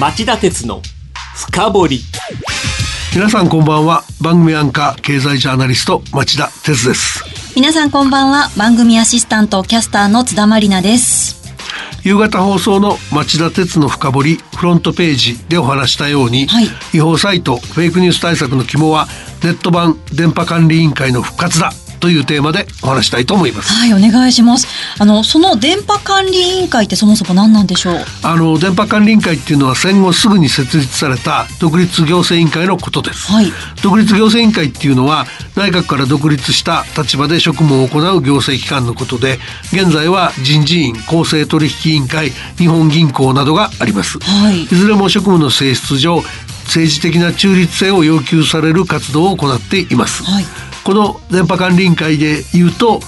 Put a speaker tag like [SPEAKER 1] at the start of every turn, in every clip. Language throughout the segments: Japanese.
[SPEAKER 1] 町田鉄の深掘り。
[SPEAKER 2] 皆さんこんばんは。番組アンカー経済ジャーナリスト町田鉄です。
[SPEAKER 3] 皆さんこんばんは。番組アシスタントキャスターの津田まりなです。
[SPEAKER 2] 夕方放送の町田鉄の深掘りフロントページでお話したように、はい、違法サイトフェイクニュース対策の肝はネット版電波管理委員会の復活だというテーマでお話したいと思います。
[SPEAKER 3] はい、お願いします。あのその電波管理委員会ってそもそも何なんでしょう？
[SPEAKER 2] あの電波管理委員会っていうのは戦後すぐに設立された独立行政委員会のことです。はい、独立行政委員会っていうのは内閣から独立した立場で職務を行う行政機関のことで、現在は人事院、公正取引委員会、日本銀行などがあります。はい、いずれも職務の性質上政治的な中立性を要求される活動を行っています。はいこの電波管理委員会で言うと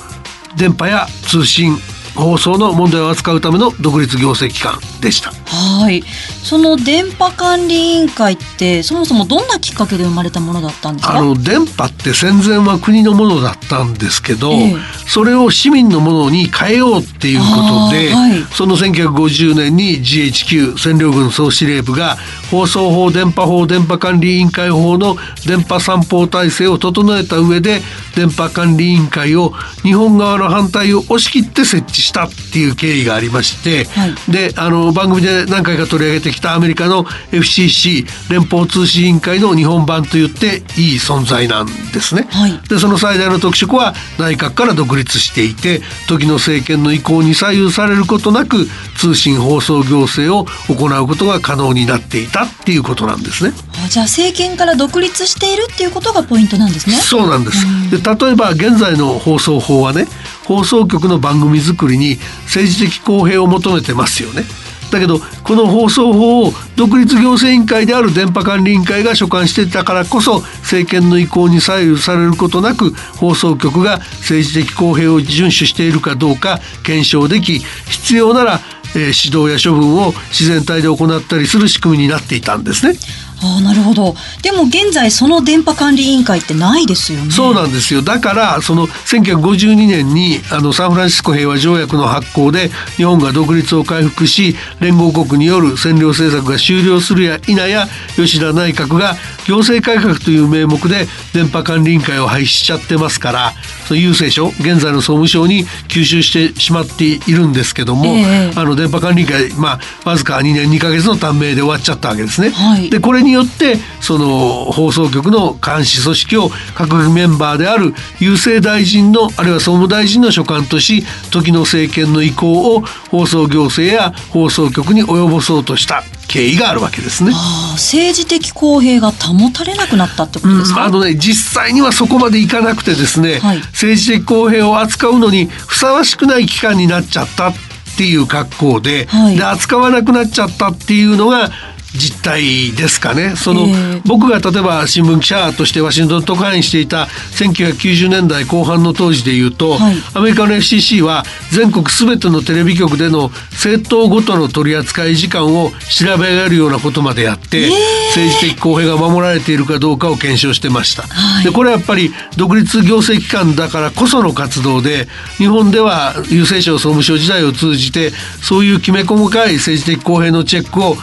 [SPEAKER 2] 電波や通信放送の問題を扱うための独立行政機関でした。
[SPEAKER 3] はい。その電波管理委員会ってそもそもどんなきっかけで生まれたものだったんですか？
[SPEAKER 2] あの電波って戦前は国のものだったんですけど、ええ、それを市民のものに変えようっていうことで、はい、その1950年に GHQ 占領軍総司令部が放送法電波法電波管理委員会法の電波散歩体制を整えた上で電波管理委員会を日本側の反対を押し切って設置したっていう経緯がありまして、はい、であの番組で何回か取り上げてきたアメリカの FCC 連邦通信委員会の日本版といっていい存在なんですね。はい、でその最大の特色は内閣から独立していて時の政権の意向に左右されることなく通信放送行政を行うことが可能になっていたっていうことなんですね。
[SPEAKER 3] じゃあ政権から独立しているっていうことがポイントなんですね。
[SPEAKER 2] そうなんです。で例えば現在の放送法はね放送局の番組作りに政治的公平を求めてますよね。だけどこの放送法を独立行政委員会である電波管理委員会が所管していたからこそ政権の意向に左右されることなく放送局が政治的公平を遵守しているかどうか検証でき必要なら、え、指導や処分を自然体で行ったりする仕組みになっていたんですね。
[SPEAKER 3] あなるほど。でも現在その電波管理委員会ってないですよね。
[SPEAKER 2] そうなんですよ。だからその1952年にあのサンフランシスコ平和条約の発行で日本が独立を回復し連合国による占領政策が終了するや否や吉田内閣が行政改革という名目で電波管理委員会を廃止しちゃってますからその郵政省現在の総務省に吸収してしまっているんですけども、えー、あの電波管理委員会まあわずか2年2か月の短命で終わっちゃったわけですね。はい、でこれによってその放送局の監視組織を閣議メンバーである郵政大臣のあるいは総務大臣の所管とし時の政権の意向を放送行政や放送局に及ぼそうとした経緯があるわけですね。
[SPEAKER 3] 政治的公平が保たれなくなったってことですか、
[SPEAKER 2] うん、あのね実際にはそこまでいかなくてですね、はい、政治的公平を扱うのにふさわしくない機関になっちゃったっていう格好ではい、で扱わなくなっちゃったっていうのが実態ですかね。その、えー、僕が例えば新聞記者としてワシントン特派員していた1990年代後半の当時でいうと、はい、アメリカの FCC は全国すべてのテレビ局での政党ごとの取り扱い時間を調べ上げるようなことまでやって、えー、政治的公平が守られているかどうかを検証してました。はい、でこれはやっぱり独立行政機関だからこその活動で日本では郵政省総務省時代を通じてそういうきめ細かい政治的公平のチェックを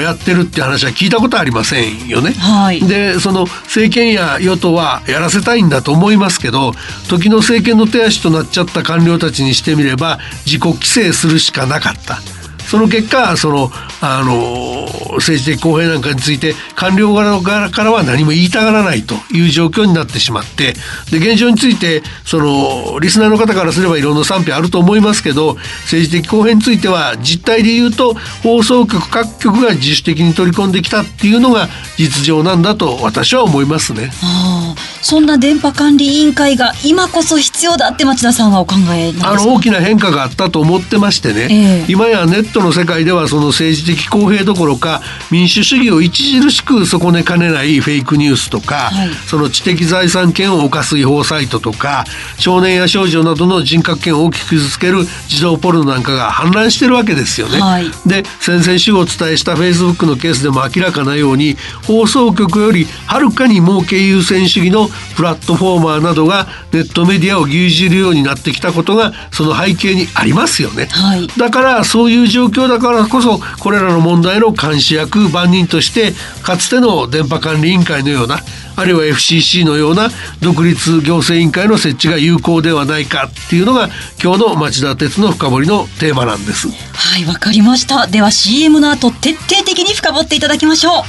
[SPEAKER 2] やってるって話は聞いたことありませんよね。はい、でその政権や与党はやらせたいんだと思いますけど時の政権の手足となっちゃった官僚たちにしてみれば自己規制するしかなかった。その結果そのあの政治的公平なんかについて官僚側からは何も言いたがらないという状況になってしまってで現状についてそのリスナーの方からすればいろんな賛否あると思いますけど政治的公平については実態で言うと放送局各局が自主的に取り込んできたっていうのが実情なんだと私は思いますね。
[SPEAKER 3] あそんな電波管理委員会が今こそ必要だって町田さんはお考え
[SPEAKER 2] あの大きな変化があったと思ってましてね、えー、今やネットの世界ではその政治的公平どころか民主主義を著しく損ねかねないフェイクニュースとか、はい、その知的財産権を犯す違法サイトとか少年や少女などの人格権を大きく傷つける児童ポルノなんかが氾濫してるわけですよね。はい、で先々週お伝えしたフェイスブックのケースでも明らかなように放送局よりはるかに儲け優先主義のプラットフォーマーなどがネットメディアを牛耳るようになってきたことがその背景にありますよね。はい、だからそういう状況だからこそこれれらの問題の監視役番人としてかつての電波管理委員会のようなあるいは FCC のような独立行政委員会の設置が有効ではないかっていうのが今日の町田鉄の深掘りのテーマなんです。
[SPEAKER 3] はいわかりました。では CM の後徹底的に深掘っていただきましょう。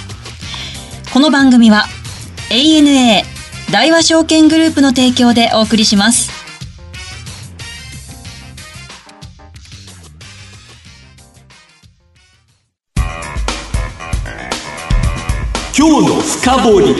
[SPEAKER 3] この番組は ANA 大和証券グループの提供でお送りします。
[SPEAKER 1] 今日の深掘り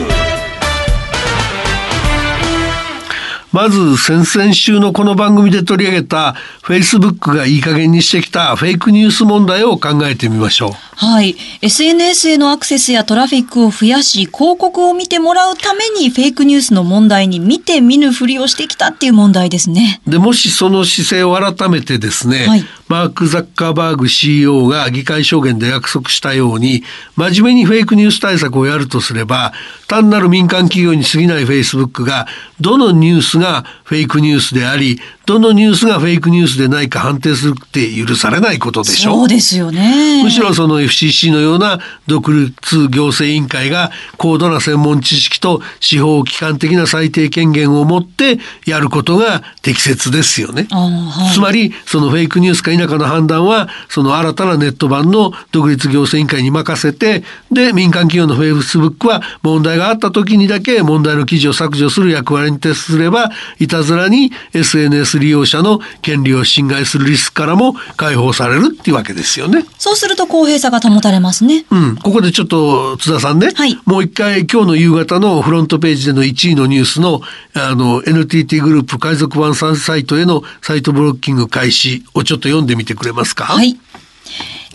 [SPEAKER 2] まず先々週のこの番組で取り上げたフェイスブックがいい加減にしてきたフェイクニュース問題を考えてみましょう。
[SPEAKER 3] はい。SNS へのアクセスやトラフィックを増やし、広告を見てもらうためにフェイクニュースの問題に見て見ぬふりをしてきたっていう問題ですね。
[SPEAKER 2] で、もしその姿勢を改めてですね、はい、マーク・ザッカーバーグ CEO が議会証言で約束したように、真面目にフェイクニュース対策をやるとすれば、単なる民間企業に過ぎない Facebook が、どのニュースがフェイクニュースであり、どのニュースがフェイクニュースでないか判定するって許されないことでしょ？
[SPEAKER 3] そうですよね。
[SPEAKER 2] むしろその FCC のような独立行政委員会が高度な専門知識と司法機関的な裁定権限を持ってやることが適切ですよね。はい、つまりそのフェイクニュースか否かの判断はその新たなネット版の独立行政委員会に任せてで民間企業のフェイスブックは問題があった時にだけ問題の記事を削除する役割に徹すればいたずらに SNS 利用者の権利を侵害するリスクからも解放されるっていうわけですよね。
[SPEAKER 3] そうすると公平さが保たれますね。
[SPEAKER 2] うん。ここでちょっと津田さんね、はい、もう一回今日の夕方のフロントページでの1位のニュースのあの NTT グループ海賊版サイトへのサイトブロッキング開始をちょっと読んでみてくれますか？
[SPEAKER 3] はい。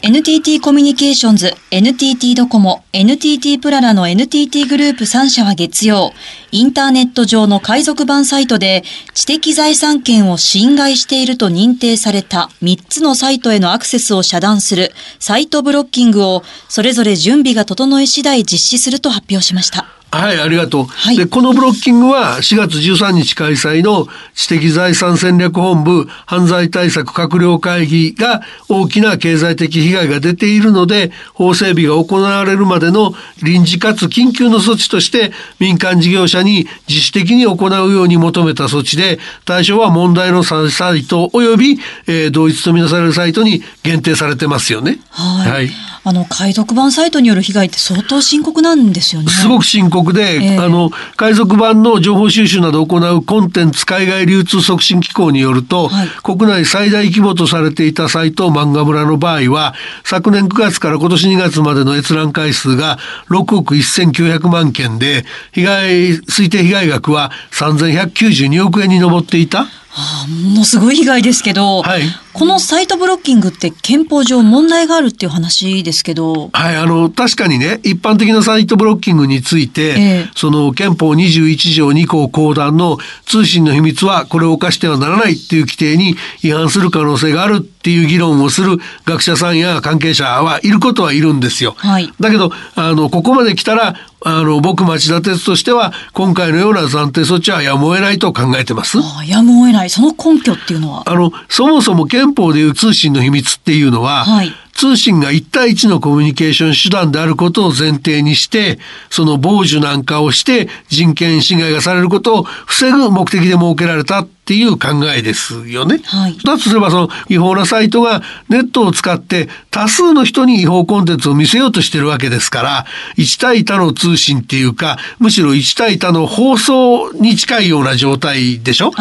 [SPEAKER 3] NTT コミュニケーションズ、NTT ドコモ、NTT プララの NTT グループ3社は月曜、インターネット上の海賊版サイトで知的財産権を侵害していると認定された3つのサイトへのアクセスを遮断するサイトブロッキングをそれぞれ準備が整い次第実施すると発表しました。
[SPEAKER 2] はい、ありがとう。はい、で、このブロッキングは4月13日開催の知的財産戦略本部犯罪対策閣僚会議が大きな経済的被害が出ているので、法整備が行われるまでの臨時かつ緊急の措置として民間事業者に自主的に行うように求めた措置で、対象は問題のサイト及び、えー、同一とみなされるサイトに限定されてますよね。
[SPEAKER 3] はい。はい、あの、海賊版サイトによる被害って相当深刻なんですよね。
[SPEAKER 2] すごく深刻国で、えー、あの海賊版の情報収集などを行うコンテンツ海外流通促進機構によると、はい、国内最大規模とされていたサイト漫画村の場合は昨年9月から今年2月までの閲覧回数が6億1900万件で被害推定被害額は3192億円に上っていた。
[SPEAKER 3] はあ、ものすごい被害ですけど、はい、このサイトブロッキングって憲法上問題があるっていう話ですけど。
[SPEAKER 2] はい、あの、確かにね、一般的なサイトブロッキングについて、えー、その憲法21条2項公団の通信の秘密はこれを犯してはならないっていう規定に違反する可能性があるっていう議論をする学者さんや関係者はいることはいるんですよ。はい、だけど、あの、ここまで来たら、あの、僕町田鉄としては、今回のような暫定措置はやむを得ないと考えてます。
[SPEAKER 3] あやむを得ない。その根拠っていうのは？
[SPEAKER 2] あの、そもそも憲法でいう通信の秘密っていうのは、はい通信が一対一のコミュニケーション手段であることを前提にして、その傍受なんかをして人権侵害がされることを防ぐ目的で設けられたっていう考えですよね。はい、だとすればその違法なサイトがネットを使って多数の人に違法コンテンツを見せようとしてるわけですから、一対多の通信っていうか、むしろ一対多の放送に近いような状態でしょ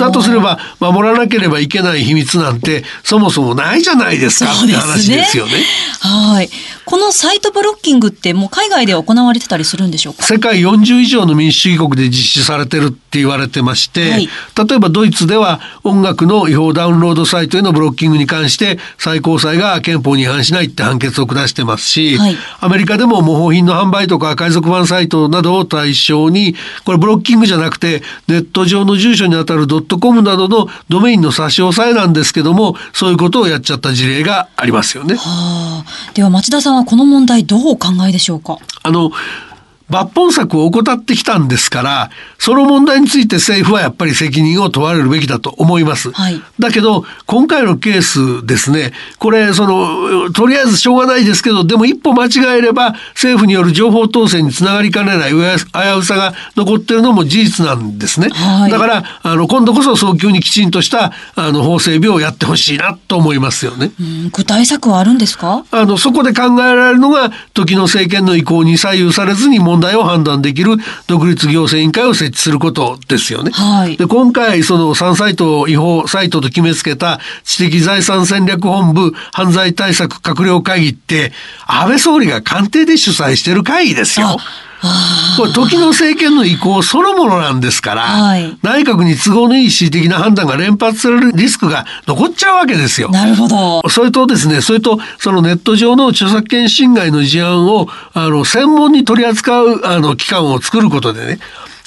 [SPEAKER 2] だとすれば守らなければいけない秘密なんてそもそもないじゃないですかって話ですよね。
[SPEAKER 3] はい。このサイトブロッキングってもう海外で行われてたりするんでしょうか？
[SPEAKER 2] 世界40以上の民主主義国で実施されてるって言われてまして、はい、例えばドイツでは音楽の違法ダウンロードサイトへのブロッキングに関して最高裁が憲法に違反しないって判決を下してますし、はい、アメリカでも模倣品の販売とか海賊版サイトなどを対象にこれブロッキングじゃなくてネット上の住所にあたるドットコムなどのドメインの差し押さえなんですけどもそういうことをやっちゃった事例がありますよね。は
[SPEAKER 3] あ、では町田さんはこの問題どうお考えでしょうか？
[SPEAKER 2] あの抜本策を怠ってきたんですから、その問題について政府はやっぱり責任を問われるべきだと思います。はい、だけど、今回のケースですね、これ、その、とりあえずしょうがないですけど、でも一歩間違えれば政府による情報統制につながりかねない危うさが残ってるのも事実なんですね。はい、だから、あの、今度こそ早急にきちんとしたあの法整備をやってほしいなと思いますよね。
[SPEAKER 3] 具体策はあるんですか？
[SPEAKER 2] あの、そこで考えられるのが、時の政権の意向に左右されずに問題を判断できる独立行政委員会を設置することですよね。はい、で今回その3サイトを違法サイトと決めつけた知的財産戦略本部犯罪対策閣僚会議って安倍総理が官邸で主催してる会議ですよ。これ時の政権の意向そのものなんですから、はい、内閣に都合のいい恣意的な判断が連発されるリスクが残っちゃうわけですよ。
[SPEAKER 3] なるほど。
[SPEAKER 2] それとですね、それとそのネット上の著作権侵害の事案をあの専門に取り扱うあの機関を作ることでね、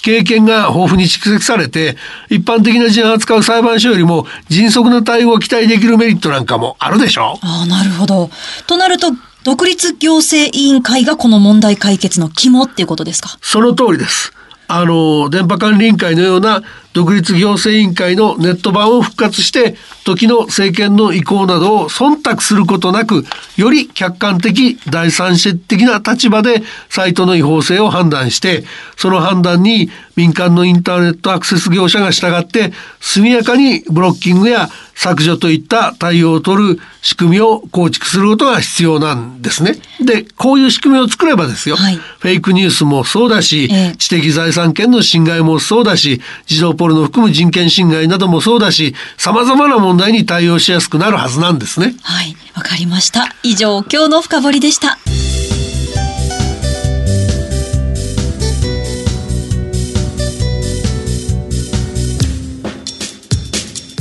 [SPEAKER 2] 経験が豊富に蓄積されて、一般的な事案を扱う裁判所よりも迅速な対応を期待できるメリットなんかもあるでしょ
[SPEAKER 3] ああ、なるほど。となると、独立行政委員会がこの問題解決の肝っていうことですか？
[SPEAKER 2] その通りです。あの、電波管理委員会のような独立行政委員会のネット版を復活して、時の政権の意向などを忖度することなく、より客観的、第三者的な立場でサイトの違法性を判断して、その判断に民間のインターネットアクセス業者が従って、速やかにブロッキングや削除といった対応を取る仕組みを構築することが必要なんですね。で、こういう仕組みを作ればですよ、はい、フェイクニュースもそうだし、え知的財産権の侵害もそうだし、児童ポルノを含む人権侵害などもそうだし、様々な問題に対応しやすくなるはずなんですね。
[SPEAKER 3] はい、わかりました。以上、今日の深掘りでした。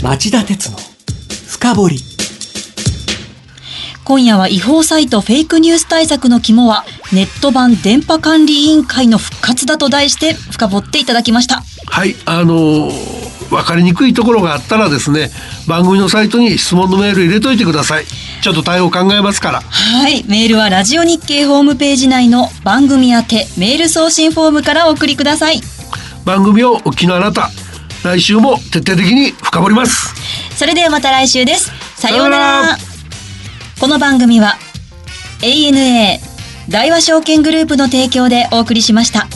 [SPEAKER 1] 町田鉄の深掘り
[SPEAKER 3] 今夜は違法サイトフェイクニュース対策の肝はネット版電波管理委員会の復活だと題して深掘っていただきました
[SPEAKER 2] はいあのー、分かりにくいところがあったらですね番組のサイトに質問のメール入れといてください。ちょっと対応考えますから。
[SPEAKER 3] はいメールはラジオ日経ホームページ内の番組宛てメール送信フォームからお送りください。
[SPEAKER 2] 番組をお聞きのあなた来週も徹底的に深掘ります。
[SPEAKER 3] それではまた来週です。さようなら。この番組は ANA 大和証券グループの提供でお送りしました。